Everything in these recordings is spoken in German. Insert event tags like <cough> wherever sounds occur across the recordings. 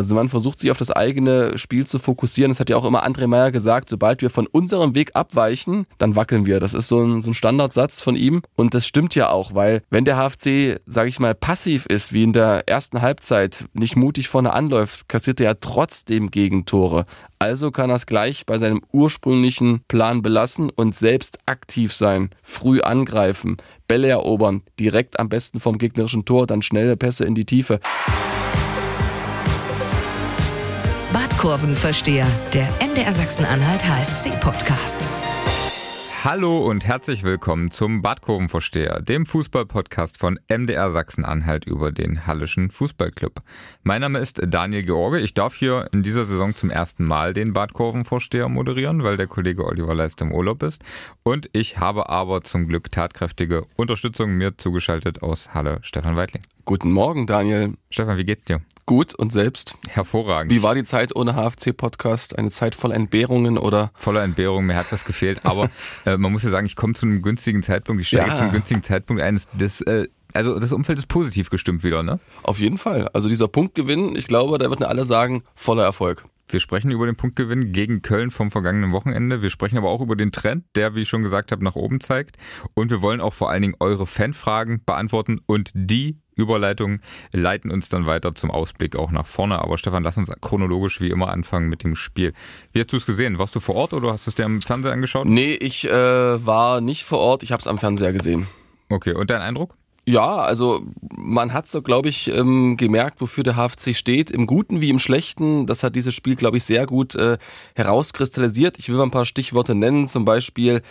Also man versucht sich auf das eigene Spiel zu fokussieren. Das hat ja auch immer André Meyer gesagt, sobald wir von unserem Weg abweichen, dann wackeln wir. Das ist so ein, so ein Standardsatz von ihm. Und das stimmt ja auch, weil wenn der HFC, sage ich mal, passiv ist, wie in der ersten Halbzeit, nicht mutig vorne anläuft, kassiert er ja trotzdem Gegentore. Also kann er es gleich bei seinem ursprünglichen Plan belassen und selbst aktiv sein, früh angreifen, Bälle erobern, direkt am besten vom gegnerischen Tor, dann schnelle Pässe in die Tiefe. Badkurvenversteher, der MDR Sachsen-Anhalt HFC Podcast. Hallo und herzlich willkommen zum Badkurvenversteher, dem Fußballpodcast von MDR Sachsen-Anhalt über den Hallischen Fußballclub. Mein Name ist Daniel George. Ich darf hier in dieser Saison zum ersten Mal den Badkurvenversteher moderieren, weil der Kollege Oliver Leist im Urlaub ist. Und ich habe aber zum Glück tatkräftige Unterstützung mir zugeschaltet aus Halle, Stefan Weidling. Guten Morgen, Daniel. Stefan, wie geht's dir? Gut und selbst? Hervorragend. Wie war die Zeit ohne HFC-Podcast? Eine Zeit voller Entbehrungen oder? Voller Entbehrungen, mir hat was gefehlt. Aber <laughs> äh, man muss ja sagen, ich komme zu einem günstigen Zeitpunkt, ich steige ja. zu einem günstigen Zeitpunkt eines des äh, also das Umfeld ist positiv gestimmt wieder, ne? Auf jeden Fall. Also dieser Punktgewinn, ich glaube, da würden alle sagen, voller Erfolg. Wir sprechen über den Punktgewinn gegen Köln vom vergangenen Wochenende. Wir sprechen aber auch über den Trend, der, wie ich schon gesagt habe, nach oben zeigt. Und wir wollen auch vor allen Dingen eure Fanfragen beantworten und die Überleitungen leiten uns dann weiter zum Ausblick auch nach vorne. Aber Stefan, lass uns chronologisch wie immer anfangen mit dem Spiel. Wie hast du es gesehen? Warst du vor Ort oder hast du es dir am Fernseher angeschaut? Nee, ich äh, war nicht vor Ort. Ich habe es am Fernseher gesehen. Okay, und dein Eindruck? Ja, also man hat so, glaube ich, ähm, gemerkt, wofür der HFC steht, im Guten wie im Schlechten. Das hat dieses Spiel, glaube ich, sehr gut äh, herauskristallisiert. Ich will mal ein paar Stichworte nennen, zum Beispiel,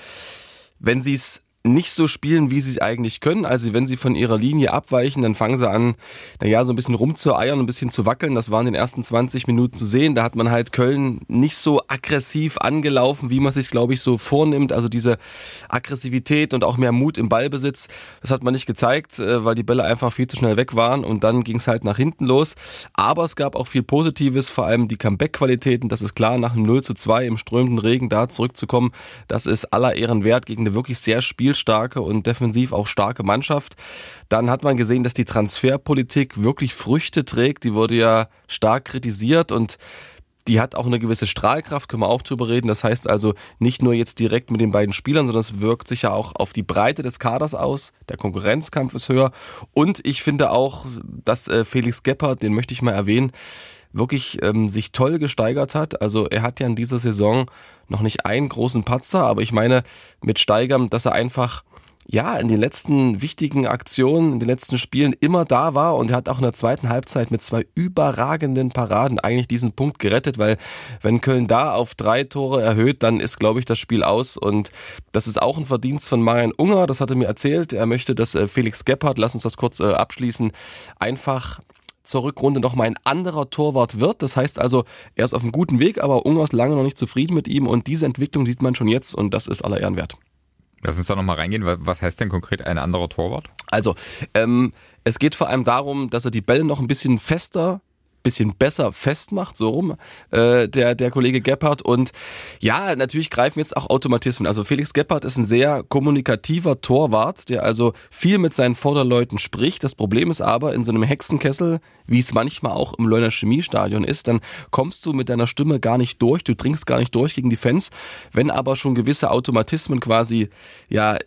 wenn sie es nicht so spielen, wie sie es eigentlich können. Also wenn sie von ihrer Linie abweichen, dann fangen sie an, naja, so ein bisschen rumzueiern, ein bisschen zu wackeln. Das war in den ersten 20 Minuten zu sehen. Da hat man halt Köln nicht so aggressiv angelaufen, wie man sich, glaube ich, so vornimmt. Also diese Aggressivität und auch mehr Mut im Ballbesitz, das hat man nicht gezeigt, äh, weil die Bälle einfach viel zu schnell weg waren und dann ging es halt nach hinten los. Aber es gab auch viel Positives, vor allem die Comeback-Qualitäten. Das ist klar, nach einem 0 zu 2 im strömenden Regen da zurückzukommen, das ist aller Ehren wert gegen eine wirklich sehr spiel spielstarke und defensiv auch starke Mannschaft. Dann hat man gesehen, dass die Transferpolitik wirklich Früchte trägt. Die wurde ja stark kritisiert und die hat auch eine gewisse Strahlkraft, können wir auch drüber reden. Das heißt also nicht nur jetzt direkt mit den beiden Spielern, sondern es wirkt sich ja auch auf die Breite des Kaders aus. Der Konkurrenzkampf ist höher. Und ich finde auch, dass äh, Felix Gebhardt, den möchte ich mal erwähnen, wirklich ähm, sich toll gesteigert hat. Also er hat ja in dieser Saison noch nicht einen großen Patzer, aber ich meine mit Steigern, dass er einfach ja, in den letzten wichtigen Aktionen, in den letzten Spielen immer da war und er hat auch in der zweiten Halbzeit mit zwei überragenden Paraden eigentlich diesen Punkt gerettet, weil wenn Köln da auf drei Tore erhöht, dann ist, glaube ich, das Spiel aus und das ist auch ein Verdienst von Marian Unger, das hat er mir erzählt. Er möchte, dass äh, Felix Gebhardt, lass uns das kurz äh, abschließen, einfach zur Rückrunde nochmal ein anderer Torwart wird. Das heißt also, er ist auf einem guten Weg, aber Unger ist lange noch nicht zufrieden mit ihm und diese Entwicklung sieht man schon jetzt und das ist aller Ehren wert. Lass uns da nochmal reingehen. Was heißt denn konkret ein anderer Torwart? Also, ähm, es geht vor allem darum, dass er die Bälle noch ein bisschen fester bisschen besser festmacht, so rum, äh, der, der Kollege Gebhardt. Und ja, natürlich greifen jetzt auch Automatismen. Also Felix Gebhardt ist ein sehr kommunikativer Torwart, der also viel mit seinen Vorderleuten spricht. Das Problem ist aber, in so einem Hexenkessel, wie es manchmal auch im Leuner Chemiestadion ist, dann kommst du mit deiner Stimme gar nicht durch, du dringst gar nicht durch gegen die Fans. Wenn aber schon gewisse Automatismen quasi, ja,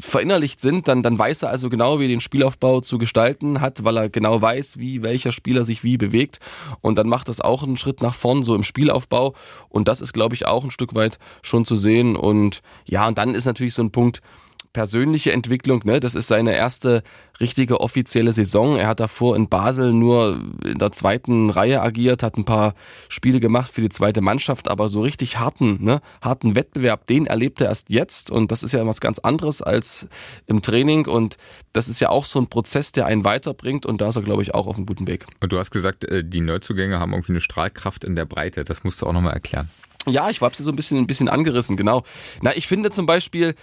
verinnerlicht sind, dann, dann weiß er also genau, wie er den Spielaufbau zu gestalten hat, weil er genau weiß, wie welcher Spieler sich wie bewegt. Und dann macht das auch einen Schritt nach vorn, so im Spielaufbau. Und das ist, glaube ich, auch ein Stück weit schon zu sehen. Und ja, und dann ist natürlich so ein Punkt, persönliche Entwicklung. Ne? Das ist seine erste richtige offizielle Saison. Er hat davor in Basel nur in der zweiten Reihe agiert, hat ein paar Spiele gemacht für die zweite Mannschaft, aber so richtig harten, ne? harten Wettbewerb, den erlebt er erst jetzt. Und das ist ja was ganz anderes als im Training. Und das ist ja auch so ein Prozess, der einen weiterbringt. Und da ist er, glaube ich, auch auf einem guten Weg. Und du hast gesagt, äh, die Neuzugänge haben irgendwie eine Strahlkraft in der Breite. Das musst du auch nochmal erklären. Ja, ich habe sie so ein bisschen, ein bisschen angerissen, genau. Na, ich finde zum Beispiel,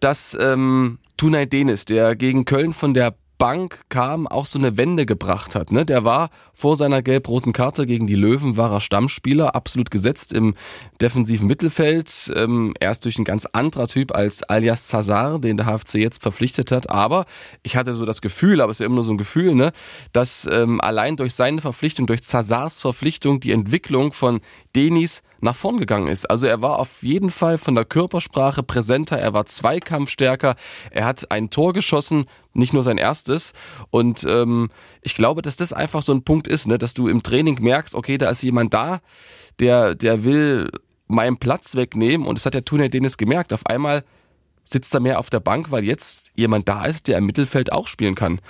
dass ähm, Tunay Denis, der gegen Köln von der Bank kam, auch so eine Wende gebracht hat. Ne? Der war vor seiner gelb-roten Karte gegen die Löwen, war er Stammspieler, absolut gesetzt im defensiven Mittelfeld. Ähm, er ist durch ein ganz anderer Typ als alias Zazar, den der HFC jetzt verpflichtet hat. Aber ich hatte so das Gefühl, aber es ist ja immer nur so ein Gefühl, ne, dass ähm, allein durch seine Verpflichtung, durch Zazars Verpflichtung die Entwicklung von Denis nach vorn gegangen ist. Also er war auf jeden Fall von der Körpersprache präsenter, er war zweikampfstärker, er hat ein Tor geschossen, nicht nur sein erstes. Und ähm, ich glaube, dass das einfach so ein Punkt ist, ne, dass du im Training merkst, okay, da ist jemand da, der, der will meinen Platz wegnehmen und das hat der Tunnel Dennis gemerkt. Auf einmal sitzt er mehr auf der Bank, weil jetzt jemand da ist, der im Mittelfeld auch spielen kann.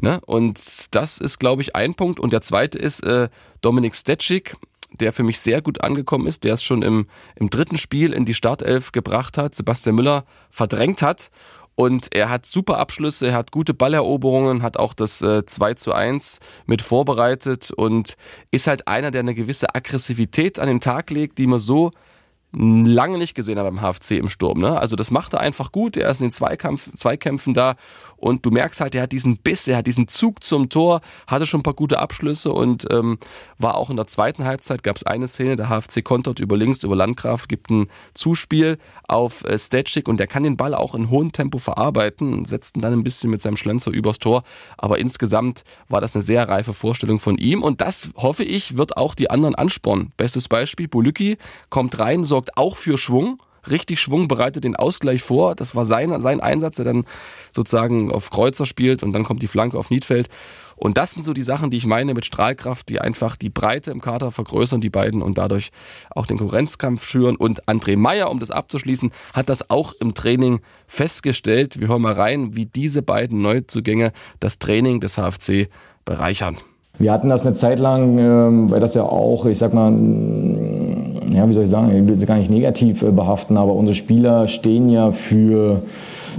Ne? Und das ist, glaube ich, ein Punkt. Und der zweite ist äh, Dominik Stetschik, der für mich sehr gut angekommen ist, der es schon im, im dritten Spiel in die Startelf gebracht hat, Sebastian Müller verdrängt hat. Und er hat super Abschlüsse, er hat gute Balleroberungen, hat auch das äh, 2 zu 1 mit vorbereitet und ist halt einer, der eine gewisse Aggressivität an den Tag legt, die man so lange nicht gesehen hat beim HFC im Sturm. Ne? Also das macht er einfach gut. Er ist in den Zweikampf, Zweikämpfen da und du merkst halt, er hat diesen Biss, er hat diesen Zug zum Tor, hatte schon ein paar gute Abschlüsse und ähm, war auch in der zweiten Halbzeit, gab es eine Szene, der HFC kontert über links, über Landgraf, gibt ein Zuspiel auf äh, Stetschik und der kann den Ball auch in hohem Tempo verarbeiten, setzt ihn dann ein bisschen mit seinem Schlenzer übers Tor. Aber insgesamt war das eine sehr reife Vorstellung von ihm und das, hoffe ich, wird auch die anderen anspornen. Bestes Beispiel, Bolücki kommt rein, sorgt sorgt auch für Schwung. Richtig Schwung bereitet den Ausgleich vor. Das war sein, sein Einsatz, der dann sozusagen auf Kreuzer spielt und dann kommt die Flanke auf Niedfeld. Und das sind so die Sachen, die ich meine mit Strahlkraft, die einfach die Breite im Kader vergrößern, die beiden und dadurch auch den Konkurrenzkampf schüren. Und André Meyer, um das abzuschließen, hat das auch im Training festgestellt. Wir hören mal rein, wie diese beiden Neuzugänge das Training des HFC bereichern. Wir hatten das eine Zeit lang, ähm, weil das ja auch, ich sag mal, ja, wie soll ich sagen, ich will sie gar nicht negativ äh, behaften, aber unsere Spieler stehen ja für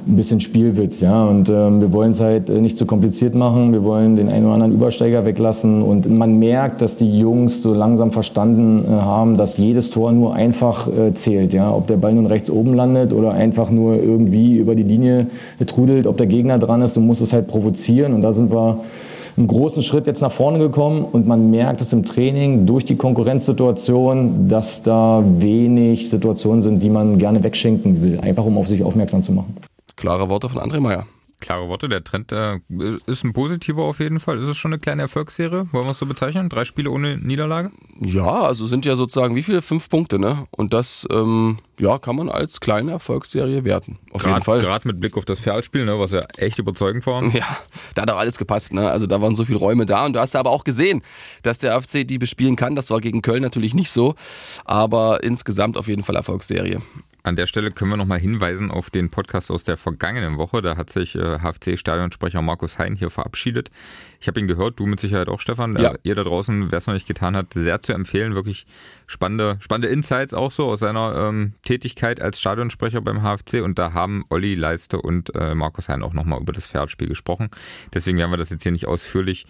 ein bisschen Spielwitz, ja. Und ähm, wir wollen es halt äh, nicht zu kompliziert machen. Wir wollen den einen oder anderen Übersteiger weglassen. Und man merkt, dass die Jungs so langsam verstanden äh, haben, dass jedes Tor nur einfach äh, zählt, ja. Ob der Ball nun rechts oben landet oder einfach nur irgendwie über die Linie trudelt, ob der Gegner dran ist, du musst es halt provozieren. Und da sind wir einen großen Schritt jetzt nach vorne gekommen und man merkt es im Training durch die Konkurrenzsituation, dass da wenig Situationen sind, die man gerne wegschenken will, einfach um auf sich aufmerksam zu machen. Klare Worte von André Meyer klare Worte. Der Trend äh, ist ein positiver auf jeden Fall. Ist es schon eine kleine Erfolgsserie? Wollen wir es so bezeichnen? Drei Spiele ohne Niederlage? Ja, also sind ja sozusagen wie viele? Fünf Punkte, ne? Und das ähm, ja, kann man als kleine Erfolgsserie werten. Auf grad, jeden Fall. Gerade mit Blick auf das Ferlspiel, ne, was ja echt überzeugend war. Ja, da hat auch alles gepasst. Ne? Also da waren so viele Räume da. Und du hast aber auch gesehen, dass der FC die bespielen kann. Das war gegen Köln natürlich nicht so. Aber insgesamt auf jeden Fall Erfolgsserie. An der Stelle können wir nochmal hinweisen auf den Podcast aus der vergangenen Woche. Da hat sich äh, HFC-Stadionsprecher Markus Hein hier verabschiedet. Ich habe ihn gehört, du mit Sicherheit auch, Stefan. Ja. Ihr da draußen, wer es noch nicht getan hat, sehr zu empfehlen. Wirklich spannende, spannende Insights auch so aus seiner ähm, Tätigkeit als Stadionsprecher beim HFC. Und da haben Olli Leiste und äh, Markus Hein auch nochmal über das Pferdspiel gesprochen. Deswegen werden wir das jetzt hier nicht ausführlich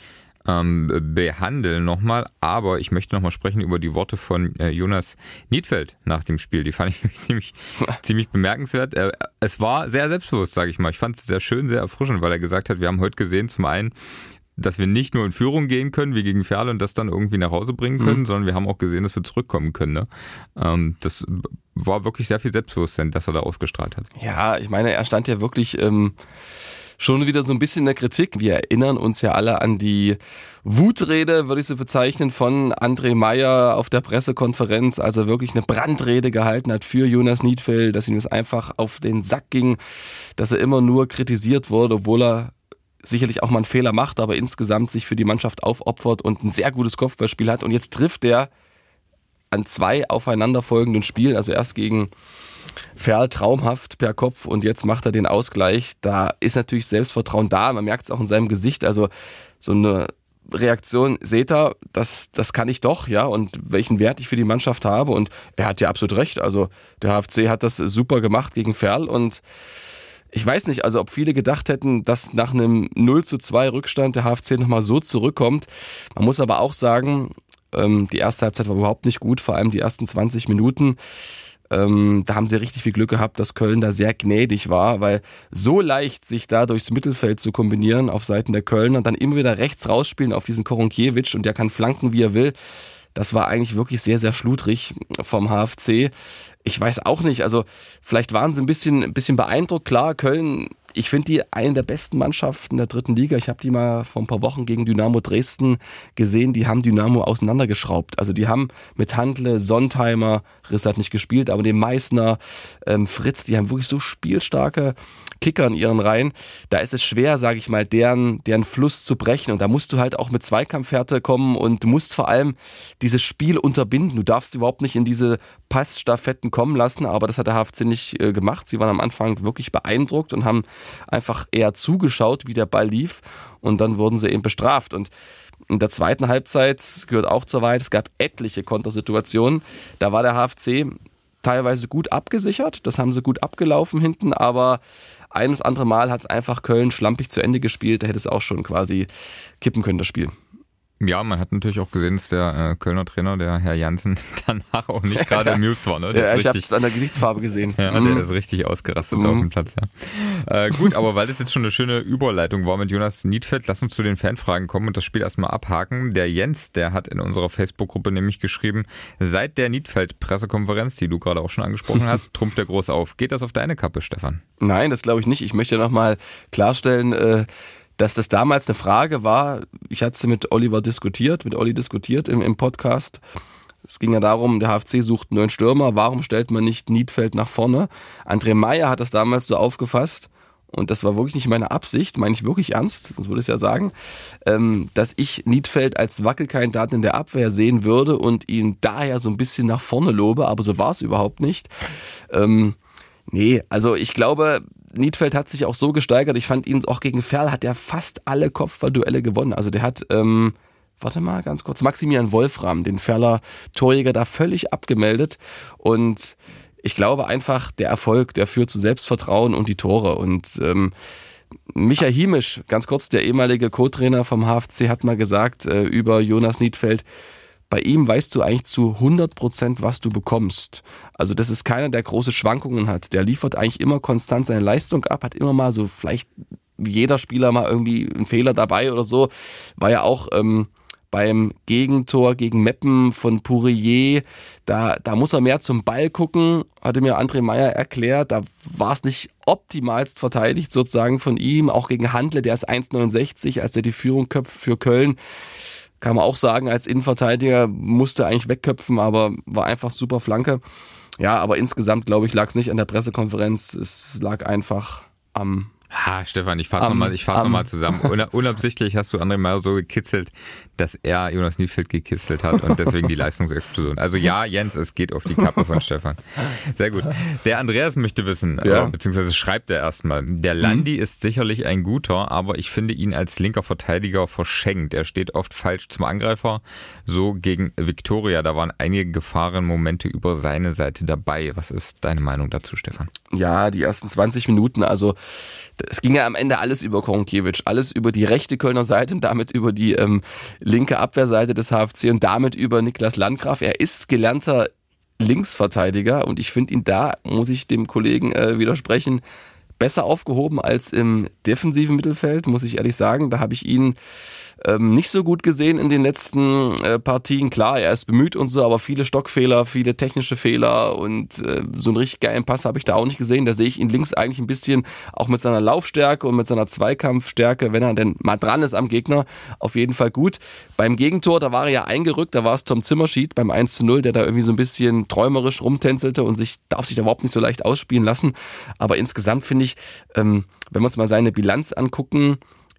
ähm, behandeln nochmal. Aber ich möchte nochmal sprechen über die Worte von äh, Jonas Niedfeld nach dem Spiel. Die fand ich <laughs> ziemlich, ziemlich bemerkenswert. Äh, es war sehr selbstbewusst, sage ich mal. Ich fand es sehr schön, sehr erfrischend, weil er gesagt hat, wir haben heute gesehen, zum einen, dass wir nicht nur in Führung gehen können, wie gegen Ferl und das dann irgendwie nach Hause bringen können, mhm. sondern wir haben auch gesehen, dass wir zurückkommen können. Ne? Ähm, das war wirklich sehr viel Selbstbewusstsein, das er da ausgestrahlt hat. Ja, ich meine, er stand ja wirklich ähm, schon wieder so ein bisschen in der Kritik. Wir erinnern uns ja alle an die Wutrede, würde ich so bezeichnen, von André Meyer auf der Pressekonferenz, als er wirklich eine Brandrede gehalten hat für Jonas Niedfeld, dass ihm es einfach auf den Sack ging, dass er immer nur kritisiert wurde, obwohl er sicherlich auch mal einen Fehler macht, aber insgesamt sich für die Mannschaft aufopfert und ein sehr gutes Kopfballspiel hat. Und jetzt trifft er an zwei aufeinanderfolgenden Spielen, also erst gegen Ferl traumhaft per Kopf und jetzt macht er den Ausgleich. Da ist natürlich Selbstvertrauen da. Man merkt es auch in seinem Gesicht. Also so eine Reaktion, seht ihr, das, das kann ich doch, ja, und welchen Wert ich für die Mannschaft habe. Und er hat ja absolut recht. Also der HFC hat das super gemacht gegen Ferl und ich weiß nicht, also ob viele gedacht hätten, dass nach einem 0 zu 2 Rückstand der HFC nochmal so zurückkommt. Man muss aber auch sagen, ähm, die erste Halbzeit war überhaupt nicht gut, vor allem die ersten 20 Minuten Ähm, da haben sie richtig viel Glück gehabt, dass Köln da sehr gnädig war, weil so leicht sich da durchs Mittelfeld zu kombinieren auf Seiten der Kölner und dann immer wieder rechts rausspielen auf diesen Koronkiewicz und der kann flanken, wie er will. Das war eigentlich wirklich sehr, sehr schludrig vom HFC. Ich weiß auch nicht, also vielleicht waren sie ein bisschen, ein bisschen beeindruckt. Klar, Köln ich finde die eine der besten Mannschaften der dritten Liga. Ich habe die mal vor ein paar Wochen gegen Dynamo Dresden gesehen. Die haben Dynamo auseinandergeschraubt. Also die haben mit Handle, Sontheimer, Riss hat nicht gespielt, aber den Meißner, ähm, Fritz, die haben wirklich so spielstarke Kicker in ihren Reihen. Da ist es schwer, sage ich mal, deren, deren Fluss zu brechen. Und da musst du halt auch mit Zweikampfhärte kommen und musst vor allem dieses Spiel unterbinden. Du darfst überhaupt nicht in diese Passstaffetten kommen lassen, aber das hat der HFC nicht äh, gemacht. Sie waren am Anfang wirklich beeindruckt und haben einfach eher zugeschaut, wie der Ball lief und dann wurden sie eben bestraft. Und in der zweiten Halbzeit, gehört auch zur Wahrheit, es gab etliche Kontersituationen. Da war der HFC teilweise gut abgesichert, das haben sie gut abgelaufen hinten, aber eines andere Mal hat es einfach Köln schlampig zu Ende gespielt, da hätte es auch schon quasi kippen können, das Spiel. Ja, man hat natürlich auch gesehen, dass der äh, Kölner Trainer, der Herr Janssen, <laughs> danach auch nicht gerade amused war. Ne? Der ja, ich habe es an der Gesichtsfarbe gesehen. Ja, mhm. der ist richtig ausgerastet mhm. auf dem Platz. Ja. Äh, gut, aber weil das jetzt schon eine schöne Überleitung war mit Jonas Niedfeld, lass uns zu den Fanfragen kommen und das Spiel erstmal abhaken. Der Jens, der hat in unserer Facebook-Gruppe nämlich geschrieben, seit der Niedfeld-Pressekonferenz, die du gerade auch schon angesprochen <laughs> hast, trumpft der groß auf. Geht das auf deine Kappe, Stefan? Nein, das glaube ich nicht. Ich möchte nochmal klarstellen, äh, dass das damals eine Frage war, ich hatte sie mit Oliver diskutiert, mit Olli diskutiert im, im Podcast. Es ging ja darum, der HFC sucht einen neuen Stürmer, warum stellt man nicht Niedfeld nach vorne? André Meyer hat das damals so aufgefasst, und das war wirklich nicht meine Absicht, meine ich wirklich ernst, sonst würde ich ja sagen, ähm, dass ich Niedfeld als Wackelkandidaten in der Abwehr sehen würde und ihn daher so ein bisschen nach vorne lobe, aber so war es überhaupt nicht. Ähm, nee, also ich glaube, Niedfeld hat sich auch so gesteigert. Ich fand ihn auch gegen Ferl hat er fast alle Kopfballduelle gewonnen. Also der hat, ähm, warte mal ganz kurz, Maximilian Wolfram, den Ferler Torjäger, da völlig abgemeldet. Und ich glaube einfach, der Erfolg, der führt zu Selbstvertrauen und die Tore. Und ähm, Micha Himisch, ganz kurz, der ehemalige Co-Trainer vom HFC, hat mal gesagt äh, über Jonas Niedfeld, bei ihm weißt du eigentlich zu 100 Prozent, was du bekommst. Also das ist keiner, der große Schwankungen hat. Der liefert eigentlich immer konstant seine Leistung ab, hat immer mal so vielleicht jeder Spieler mal irgendwie einen Fehler dabei oder so. War ja auch ähm, beim Gegentor gegen Meppen von Pourier, da, da muss er mehr zum Ball gucken, hatte mir André Meyer erklärt. Da war es nicht optimalst verteidigt sozusagen von ihm, auch gegen Handle, der ist 1,69, als er die Führung köpft für Köln kann man auch sagen, als Innenverteidiger musste eigentlich wegköpfen, aber war einfach super Flanke. Ja, aber insgesamt, glaube ich, lag es nicht an der Pressekonferenz. Es lag einfach am Ha, Stefan, ich fasse um, nochmal fass um, noch zusammen. unabsichtlich hast du André mal so gekitzelt, dass er Jonas Niefeld gekitzelt hat und deswegen die <laughs> Leistungsexplosion. Also ja, Jens, es geht auf die Kappe von Stefan. Sehr gut. Der Andreas möchte wissen, ja. äh, beziehungsweise schreibt er erstmal, der mhm. Landi mhm. ist sicherlich ein guter, aber ich finde ihn als linker Verteidiger verschenkt. Er steht oft falsch zum Angreifer. So gegen Viktoria, da waren einige Gefahrenmomente über seine Seite dabei. Was ist deine Meinung dazu, Stefan? Ja, die ersten 20 Minuten, also es ging ja am Ende alles über Koronkiewicz, alles über die rechte Kölner Seite und damit über die ähm, linke Abwehrseite des HFC und damit über Niklas Landgraf. Er ist gelernter Linksverteidiger und ich finde ihn da, muss ich dem Kollegen äh, widersprechen, besser aufgehoben als im defensiven Mittelfeld, muss ich ehrlich sagen. Da habe ich ihn ähm, nicht so gut gesehen in den letzten äh, Partien. Klar, er ist bemüht und so, aber viele Stockfehler, viele technische Fehler und äh, so einen richtig geilen Pass habe ich da auch nicht gesehen. Da sehe ich ihn links eigentlich ein bisschen auch mit seiner Laufstärke und mit seiner Zweikampfstärke, wenn er denn mal dran ist am Gegner, auf jeden Fall gut. Beim Gegentor, da war er ja eingerückt, da war es Tom Zimmerschied beim 1 zu 0, der da irgendwie so ein bisschen träumerisch rumtänzelte und sich darf sich da überhaupt nicht so leicht ausspielen lassen. Aber insgesamt finde ich, ähm, wenn wir uns mal seine Bilanz angucken,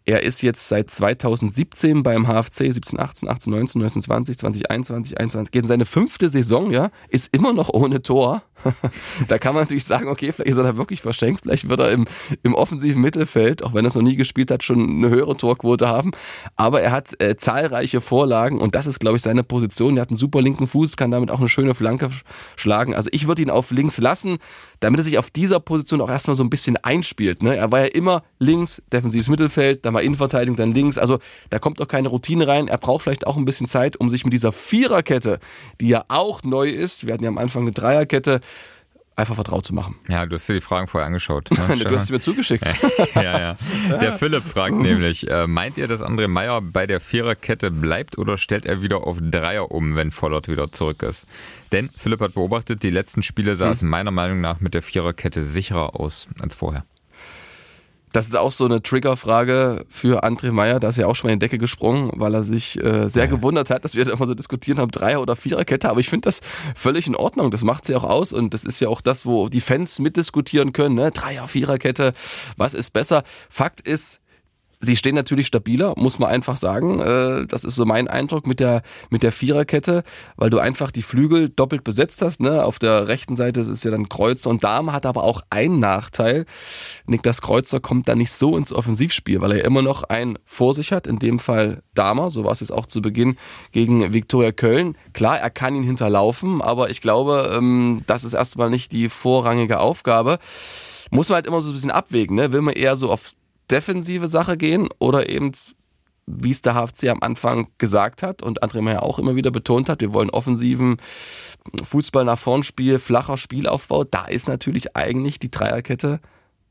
er ist jetzt seit 2017 beim HFC, 17, 18, 18, 19, 19, 20, 2021, 21, geht in seine fünfte Saison, ja, ist immer noch ohne Tor. <laughs> da kann man natürlich sagen, okay, vielleicht ist er da wirklich verschenkt, vielleicht wird er im, im offensiven Mittelfeld, auch wenn er es noch nie gespielt hat, schon eine höhere Torquote haben. Aber er hat äh, zahlreiche Vorlagen und das ist, glaube ich, seine Position. Er hat einen super linken Fuß, kann damit auch eine schöne Flanke schlagen. Also ich würde ihn auf links lassen, damit er sich auf dieser Position auch erstmal so ein bisschen einspielt. Ne? Er war ja immer links, defensives Mittelfeld, dann mal Innenverteidigung, dann links. Also da kommt auch keine Routine rein. Er braucht vielleicht auch ein bisschen Zeit, um sich mit dieser Viererkette, die ja auch neu ist, wir hatten ja am Anfang eine Dreierkette, einfach vertraut zu machen. Ja, du hast dir die Fragen vorher angeschaut. <laughs> Ne? du hast sie mir zugeschickt. <laughs> ja, ja. Der <laughs> Philipp fragt nämlich, äh, meint ihr, dass André Meyer bei der Viererkette bleibt oder stellt er wieder auf Dreier um, wenn Vollert wieder zurück ist? Denn Philipp hat beobachtet, die letzten Spiele sah hm. es meiner Meinung nach mit der Viererkette sicherer aus als vorher. Das ist auch so eine Triggerfrage für André Meyer. Da ist ja auch schon mal in die Decke gesprungen, weil er sich äh, sehr ja. gewundert hat, dass wir da immer so diskutieren haben, Dreier- oder Viererkette. Aber ich finde das völlig in Ordnung. Das macht sie auch aus und das ist ja auch das, wo die Fans mitdiskutieren können. Ne? Dreier-, Viererkette, was ist besser? Fakt ist, Sie stehen natürlich stabiler, muss man einfach sagen. Äh, das ist so mein Eindruck mit der, mit der Viererkette, weil du einfach die Flügel doppelt besetzt hast. Ne? Auf der rechten Seite ist ja dann Kreuzer und Dame, hat aber auch einen Nachteil. Niklas Kreuzer kommt da nicht so ins Offensivspiel, weil er immer noch einen vor sich hat, in dem Fall Dahmer, so war es jetzt auch zu Beginn gegen Viktoria Köln. Klar, er kann ihn hinterlaufen, aber ich glaube, ähm, das ist erstmal nicht die vorrangige Aufgabe muss man halt immer so ein bisschen abwägen. Ne? Will man eher so auf defensive Sache gehen oder eben, wie es der HFC am Anfang gesagt hat und André Meyer auch immer wieder betont hat, wir wollen offensiven Fußball nach vorn Spiel, flacher Spielaufbau. Da ist natürlich eigentlich die Dreierkette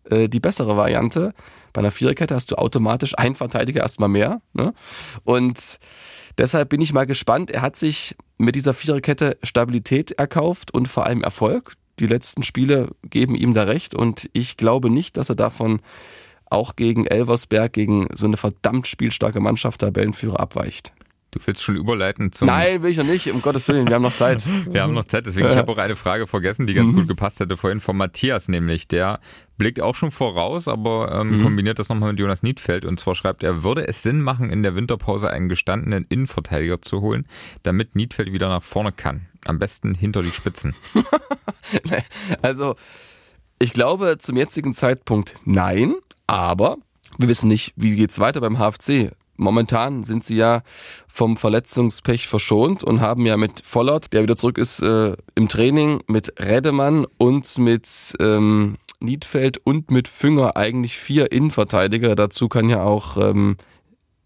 äh, die bessere Variante. Bei einer Viererkette hast du automatisch einen Verteidiger erstmal mehr. Ne? Und deshalb bin ich mal gespannt. Er hat sich mit dieser Viererkette Stabilität erkauft und vor allem Erfolg. Die letzten Spiele geben ihm da recht und ich glaube nicht, dass er davon auch gegen Elversberg, gegen so eine verdammt spielstarke Mannschaft Tabellenführer abweicht. Du willst schon überleiten zum. Nein, will ich noch nicht, um Gottes Willen, wir haben noch Zeit. <laughs> wir haben noch Zeit, deswegen, ich habe auch eine Frage vergessen, die ganz mhm. gut gepasst hätte vorhin von Matthias, nämlich der blickt auch schon voraus, aber ähm, mhm. kombiniert das nochmal mit Jonas Niedfeld und zwar schreibt er, würde es Sinn machen, in der Winterpause einen gestandenen Innenverteidiger zu holen, damit Niedfeld wieder nach vorne kann? Am besten hinter die Spitzen. <laughs> also, ich glaube zum jetzigen Zeitpunkt nein. Aber wir wissen nicht, wie geht es weiter beim HFC. Momentan sind sie ja vom Verletzungspech verschont und haben ja mit Vollert, der wieder zurück ist äh, im Training, mit Redemann und mit ähm, Niedfeld und mit Fünger eigentlich vier Innenverteidiger. Dazu kann ja auch ähm,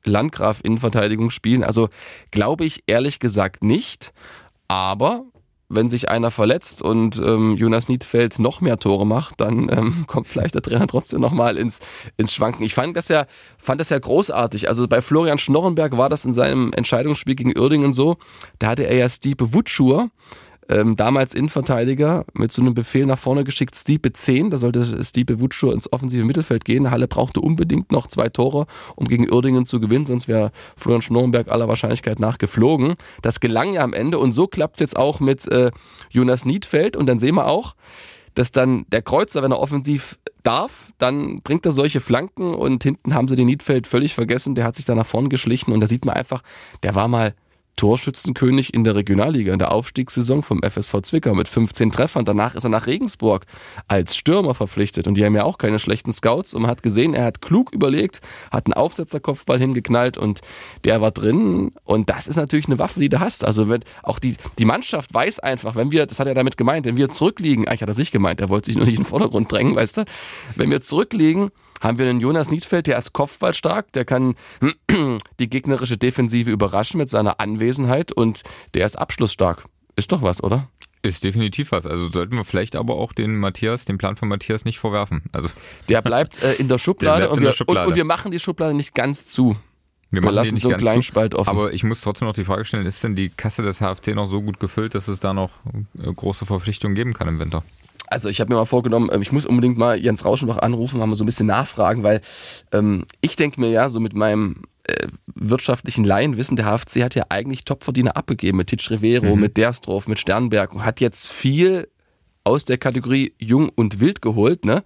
Landgraf Innenverteidigung spielen. Also glaube ich ehrlich gesagt nicht. Aber wenn sich einer verletzt und ähm, Jonas Niedfeld noch mehr Tore macht, dann ähm, <laughs> kommt vielleicht der Trainer trotzdem nochmal ins, ins Schwanken. Ich fand das, ja, fand das ja großartig. Also bei Florian Schnorrenberg war das in seinem Entscheidungsspiel gegen Uerdingen so. Da hatte er ja Stiepe Wutschur ähm, damals Innenverteidiger mit so einem Befehl nach vorne geschickt, Stiepe 10, da sollte Stiepe Wutschur ins offensive Mittelfeld gehen. Halle brauchte unbedingt noch zwei Tore, um gegen Uerdingen zu gewinnen, sonst wäre Florian Schnorrenberg aller Wahrscheinlichkeit nach geflogen. Das gelang ja am Ende und so klappt es jetzt auch mit äh, Jonas Niedfeld und dann sehen wir auch, dass dann der Kreuzer, wenn er offensiv darf, dann bringt er solche Flanken und hinten haben sie den Niedfeld völlig vergessen. Der hat sich da nach vorn geschlichen und da sieht man einfach, der war mal Torschützenkönig in der Regionalliga in der Aufstiegssaison vom FSV Zwickau mit 15 Treffern. Danach ist er nach Regensburg als Stürmer verpflichtet und die haben ja auch keine schlechten Scouts und man hat gesehen, er hat klug überlegt, hat einen Aufsetzerkopfball hingeknallt und der war drin und das ist natürlich eine Waffe, die du hast. Also wenn auch die, die Mannschaft weiß einfach, wenn wir, das hat er damit gemeint, wenn wir zurückliegen, eigentlich hat er sich gemeint, er wollte sich nur nicht in den Vordergrund drängen, weißt du, wenn wir zurückliegen, haben wir einen Jonas Niedfeld, der ist kopfballstark, der kann <clears throat> die gegnerische Defensive überraschen mit seiner Anwesenheit und der ist abschlussstark. Ist doch was, oder? Ist definitiv was. Also sollten wir vielleicht aber auch den Matthias, den Plan von Matthias nicht vorwerfen. Also <laughs> der bleibt äh, in der Schublade, und, in der wir, Schublade. Und, und, wir machen die Schublade nicht ganz zu. Wir, wir lassen so einen kleinen Spalt offen. Aber ich muss trotzdem noch die Frage stellen, ist denn die Kasse des HFC noch so gut gefüllt, dass es da noch äh, große Verpflichtungen geben kann im Winter? Also ich habe mir mal vorgenommen, ähm, ich muss unbedingt mal Jens Rauschenbach anrufen, mal so ein bisschen nachfragen, weil ähm, ich denke mir ja, so mit meinem äh, wirtschaftlichen Laienwissen, der HFC hat ja eigentlich Topverdiener abgegeben mit Titsch Rivero, mhm. mit Derstroff, mit Sternberg und hat jetzt viel aus der Kategorie Jung und Wild geholt. Ne?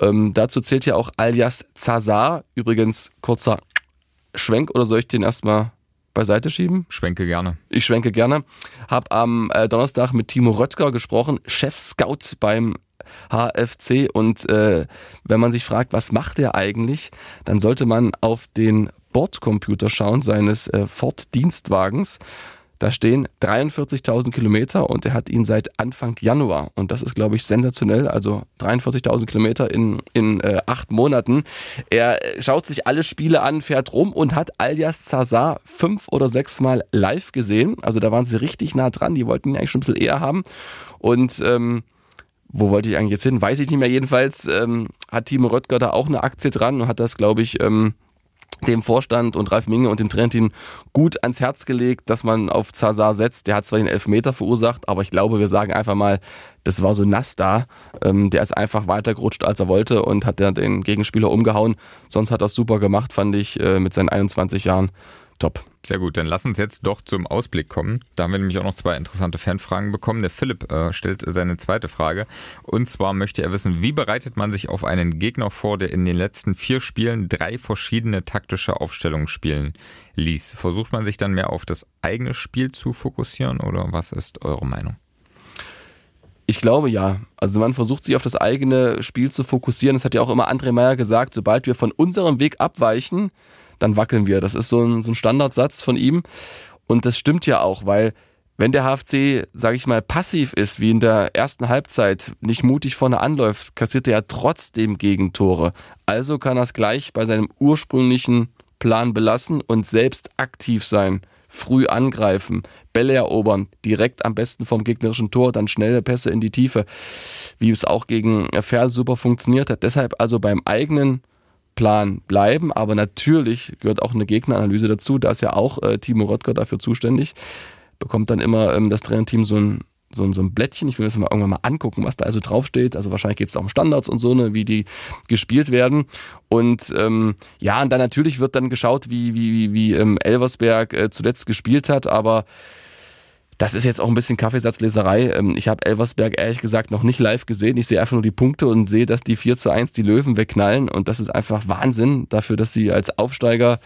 Ähm, dazu zählt ja auch alias Zazar, übrigens kurzer Schwenk oder soll ich den erstmal beiseite schieben? Schwenke gerne. Ich schwenke gerne. Hab am äh, Donnerstag mit Timo Röttger gesprochen, Chef-Scout beim HFC. Und äh, wenn man sich fragt, was macht er eigentlich, dann sollte man auf den Bordcomputer schauen seines äh, Ford-Dienstwagens. Da stehen 43.000 Kilometer und er hat ihn seit Anfang Januar. Und das ist, glaube ich, sensationell. Also 43.000 Kilometer in, in äh, acht Monaten. Er schaut sich alle Spiele an, fährt rum und hat Alias Zazar fünf oder sechs Mal live gesehen. Also da waren sie richtig nah dran. Die wollten ihn eigentlich schon ein bisschen eher haben. Und ähm, wo wollte ich eigentlich jetzt hin? Weiß ich nicht mehr. Jedenfalls ähm, hat Timo Röttger da auch eine Aktie dran und hat das, glaube ich, ähm, dem Vorstand und Ralf Minge und dem Trainerteam gut ans Herz gelegt, dass man auf Zazar setzt. Der hat zwar den Elfmeter verursacht, aber ich glaube, wir sagen einfach mal, das war so nass da. Ähm, der ist einfach weitergerutscht, als er wollte und hat den Gegenspieler umgehauen. Sonst hat er super gemacht, fand ich, äh, mit seinen 21 Jahren. Top. Sehr gut, dann lass uns jetzt doch zum Ausblick kommen. Da haben wir nämlich auch noch zwei interessante Fanfragen bekommen. Der Philipp äh, stellt seine zweite Frage. Und zwar möchte er wissen, wie bereitet man sich auf einen Gegner vor, der in den letzten vier Spielen drei verschiedene taktische Aufstellungen spielen ließ? Versucht man sich dann mehr auf das eigene Spiel zu fokussieren oder was ist eure Meinung? Ich glaube ja. Also man versucht sich auf das eigene Spiel zu fokussieren. Das hat ja auch immer André Meyer gesagt, sobald wir von unserem Weg abweichen, dann wackeln wir. Das ist so ein, so ein Standardsatz von ihm. Und das stimmt ja auch, weil wenn der HFC, sage ich mal, passiv ist, wie in der ersten Halbzeit, nicht mutig vorne anläuft, kassiert er ja trotzdem Gegentore. Also kann er es gleich bei seinem ursprünglichen Plan belassen und selbst aktiv sein, früh angreifen, Bälle erobern, direkt am besten vom gegnerischen Tor, dann schnelle Pässe in die Tiefe, wie es auch gegen Ferl super funktioniert hat. Deshalb also beim eigenen Plan bleiben, aber natürlich gehört auch eine Gegneranalyse dazu. Da ist ja auch äh, Timo Röttger dafür zuständig. Bekommt dann immer ähm, das Trainerteam so ein, so, ein, so ein Blättchen. Ich will das mal irgendwann mal angucken, was da also draufsteht. Also wahrscheinlich geht es auch um Standards und so, ne, wie die gespielt werden. Und ähm, ja, und dann natürlich wird dann geschaut, wie, wie, wie, wie ähm, Elversberg äh, zuletzt gespielt hat, aber das ist jetzt auch ein bisschen Kaffeesatzleserei. Ähm, ich habe Elversberg ehrlich gesagt noch nicht live gesehen. Ich sehe einfach nur die Punkte und sehe, dass die 4 zu 1 die Löwen wegknallen. Und das ist einfach Wahnsinn dafür, dass sie als Aufsteiger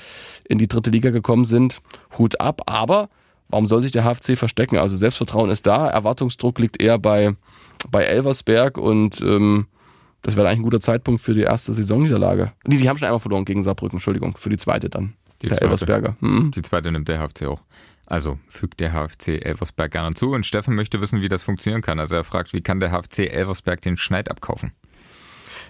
in die dritte Liga gekommen sind. Hut ab. Aber warum soll sich der HFC verstecken? Also Selbstvertrauen ist da. Erwartungsdruck liegt eher bei, bei Elversberg und ähm, das wäre eigentlich ein guter Zeitpunkt für die erste Saisonniederlage. Die, die haben schon einmal verloren gegen Saarbrücken, Entschuldigung, für die zweite dann. Die der zweite. Elversberger. Mhm. Die zweite nimmt der HFC auch. Also fügt der HFC Elversberg gerne zu und Steffen möchte wissen, wie das funktionieren kann. Also er fragt, wie kann der HFC Elversberg den Schneid abkaufen?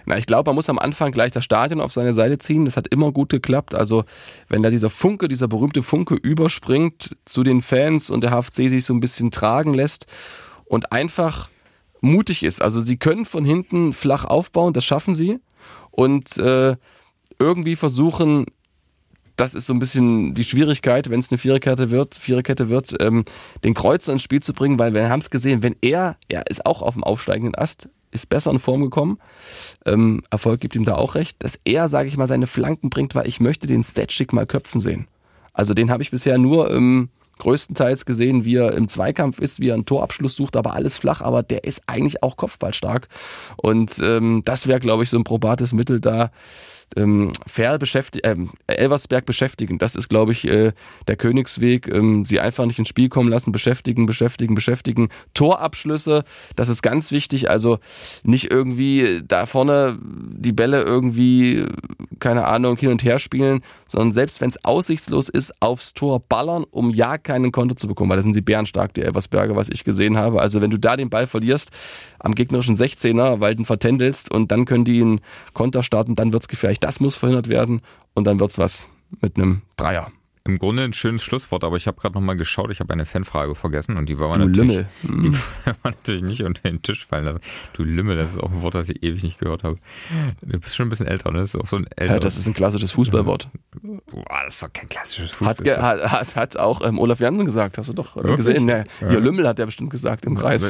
Na, ich glaube, man muss am Anfang gleich das Stadion auf seine Seite ziehen. Das hat immer gut geklappt. Also, wenn da dieser Funke, dieser berühmte Funke überspringt zu den Fans und der HFC sich so ein bisschen tragen lässt und einfach mutig ist. Also, sie können von hinten flach aufbauen, das schaffen sie. Und äh, irgendwie versuchen, das ist so ein bisschen die Schwierigkeit, wenn es eine Viererkette wird, Viererkette wird, ähm, den Kreuzer ins Spiel zu bringen, weil wir haben es gesehen, wenn er, er ist auch auf dem aufsteigenden Ast, ist besser in Form gekommen. Ähm, Erfolg gibt ihm da auch recht, dass er, sage ich mal, seine Flanken bringt, weil ich möchte den Statschik mal köpfen sehen. Also den habe ich bisher nur ähm, größtenteils gesehen, wie er im Zweikampf ist, wie er einen Torabschluss sucht, aber alles flach, aber der ist eigentlich auch kopfballstark. Und ähm, das wäre, glaube ich, so ein probates Mittel da, ähm, fair beschäftigt, äh, Elversberg beschäftigen. Das ist, glaube ich, äh, der Königsweg. Ähm, sie einfach nicht ins Spiel kommen lassen, beschäftigen, beschäftigen, beschäftigen. Torabschlüsse, das ist ganz wichtig. Also nicht irgendwie da vorne die Bälle irgendwie, keine Ahnung, hin und her spielen, sondern selbst wenn es aussichtslos ist, aufs Tor ballern, um ja keinen Konto zu bekommen, weil da sind sie bärenstark, die Elversberger, was ich gesehen habe. Also wenn du da den Ball verlierst am gegnerischen 16er, weil du ihn vertändelst und dann können die einen Konter starten, dann wird es gefährlich. Das muss verhindert werden und dann wird es was mit einem Dreier. Im Grunde ein schönes Schlusswort, aber ich habe gerade nochmal geschaut, ich habe eine Fanfrage vergessen und die war, du natürlich, <laughs> die natürlich nicht unter den Tisch fallen lassen. Du Lümmel, das ist auch ein Wort, das ich ewig nicht gehört habe. Du bist schon ein bisschen älter, ne? Das ist auch so ein älter. Ja, das ist ein klassisches Fußballwort. Boah, das ist doch kein klassisches Fußballwort. Hat, hat, hat, hat, auch ähm, Olaf Jansen gesagt, hast du doch Wirklich? gesehen. Ja, ja. Lümmel hat er bestimmt gesagt im Kreis.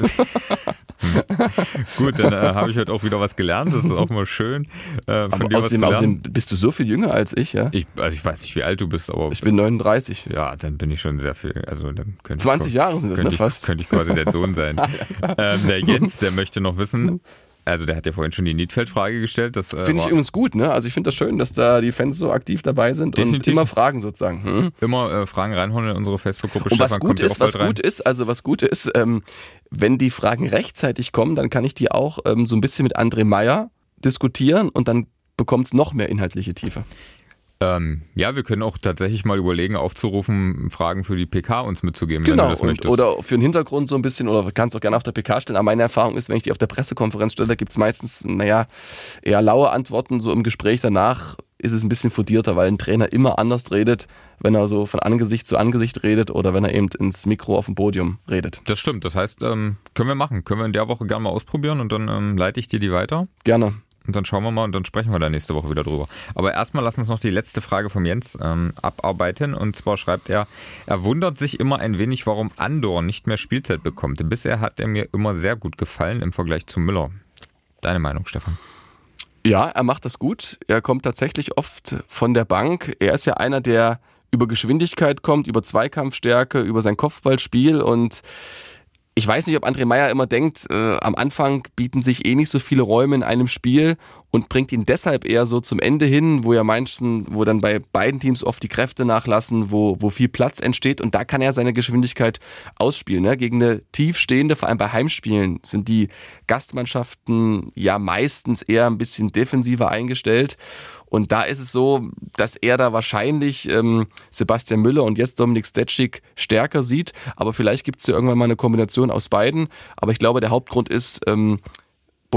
<laughs> Gut, dann äh, habe ich heute auch wieder was gelernt. Das ist auch mal schön. Äh, von dir außerdem, außerdem bist du so viel jünger als ich, ja? Ich, also ich weiß nicht, wie alt du bist, aber. Ich bin 39. Ja, dann bin ich schon sehr viel. Also dann könnte 20 ich, Jahre sind das, ne, fast. könnte ich quasi der Sohn sein. <laughs> ähm, der Jens, der möchte noch wissen, also der hat ja vorhin schon die Niedfeld-Frage gestellt. Äh, finde ich übrigens gut, ne? Also ich finde das schön, dass da die Fans so aktiv dabei sind Definitiv. und immer Fragen sozusagen. Hm? Immer äh, Fragen reinholen in unsere Facebook-Gruppe. Und was gut ist, was gut ist, also was gut ist, ähm, wenn die Fragen rechtzeitig kommen, dann kann ich die auch ähm, so ein bisschen mit André Meyer diskutieren und dann bekommt es noch mehr inhaltliche Tiefe. Ähm, ja, wir können auch tatsächlich mal überlegen, aufzurufen, Fragen für die PK uns mitzugeben, genau, wenn du das und, möchtest. Oder für den Hintergrund so ein bisschen, oder kannst auch gerne auf der PK stellen. Aber meine Erfahrung ist, wenn ich die auf der Pressekonferenz stelle, da gibt es meistens, naja, eher laue Antworten. So im Gespräch danach ist es ein bisschen fundierter, weil ein Trainer immer anders redet, wenn er so von Angesicht zu Angesicht redet oder wenn er eben ins Mikro auf dem Podium redet. Das stimmt. Das heißt, ähm, können wir machen. Können wir in der Woche gerne mal ausprobieren und dann ähm, leite ich dir die weiter. Gerne. Und dann schauen wir mal und dann sprechen wir da nächste Woche wieder drüber. Aber erstmal lass uns noch die letzte Frage vom Jens ähm, abarbeiten. Und zwar schreibt er, er wundert sich immer ein wenig, warum Andor nicht mehr Spielzeit bekommt. Bisher hat er mir immer sehr gut gefallen im Vergleich zu Müller. Deine Meinung, Stefan? Ja, er macht das gut. Er kommt tatsächlich oft von der Bank. Er ist ja einer, der über Geschwindigkeit kommt, über Zweikampfstärke, über sein Kopfballspiel und ich weiß nicht, ob André Meyer immer denkt, äh, am Anfang bieten sich eh nicht so viele Räume in einem Spiel und bringt ihn deshalb eher so zum Ende hin, wo ja meisten, wo dann bei beiden Teams oft die Kräfte nachlassen, wo, wo viel Platz entsteht und da kann er seine Geschwindigkeit ausspielen. Ne? Gegen eine tiefstehende, vor allem bei Heimspielen, sind die Gastmannschaften ja meistens eher ein bisschen defensiver eingestellt und da ist es so, dass er da wahrscheinlich ähm, Sebastian Müller und jetzt Dominik Stetschik stärker sieht. Aber vielleicht gibt es ja irgendwann mal eine Kombination aus beiden. Aber ich glaube, der Hauptgrund ist, ähm,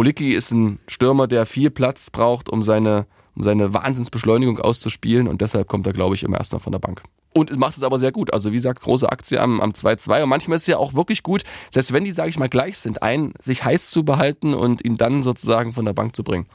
Bolicki ist ein Stürmer, der viel Platz braucht, um seine, um seine Wahnsinnsbeschleunigung auszuspielen. Und deshalb kommt er, glaube ich, immer erst noch von der Bank. Und es macht es aber sehr gut. Also wie gesagt, große Aktie am, am 2-2. Und manchmal ist es ja auch wirklich gut, selbst wenn die, sage ich mal, gleich sind, einen sich heiß zu behalten und ihn dann sozusagen von der Bank zu bringen.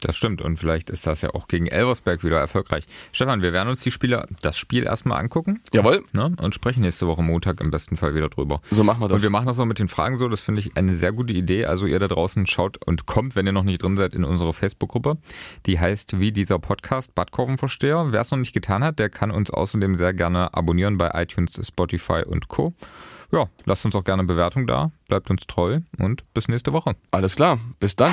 Das stimmt und vielleicht ist das ja auch gegen Elversberg wieder erfolgreich. Stefan, wir werden uns die Spieler, das Spiel erstmal angucken. Jawohl. Ne, und sprechen nächste Woche Montag im besten Fall wieder drüber. So machen wir das. Und wir machen das noch mit den Fragen so, das finde ich eine sehr gute Idee. Also ihr da draußen schaut und kommt, wenn ihr noch nicht drin seid, in unsere Facebook-Gruppe. Die heißt wie dieser Podcast Badkorbenversteher. Wer es noch nicht getan hat, der kann uns außerdem sehr gerne abonnieren bei iTunes, Spotify und Co. Ja, lasst uns auch gerne eine Bewertung da, bleibt uns treu und bis nächste Woche. Alles klar, bis dann.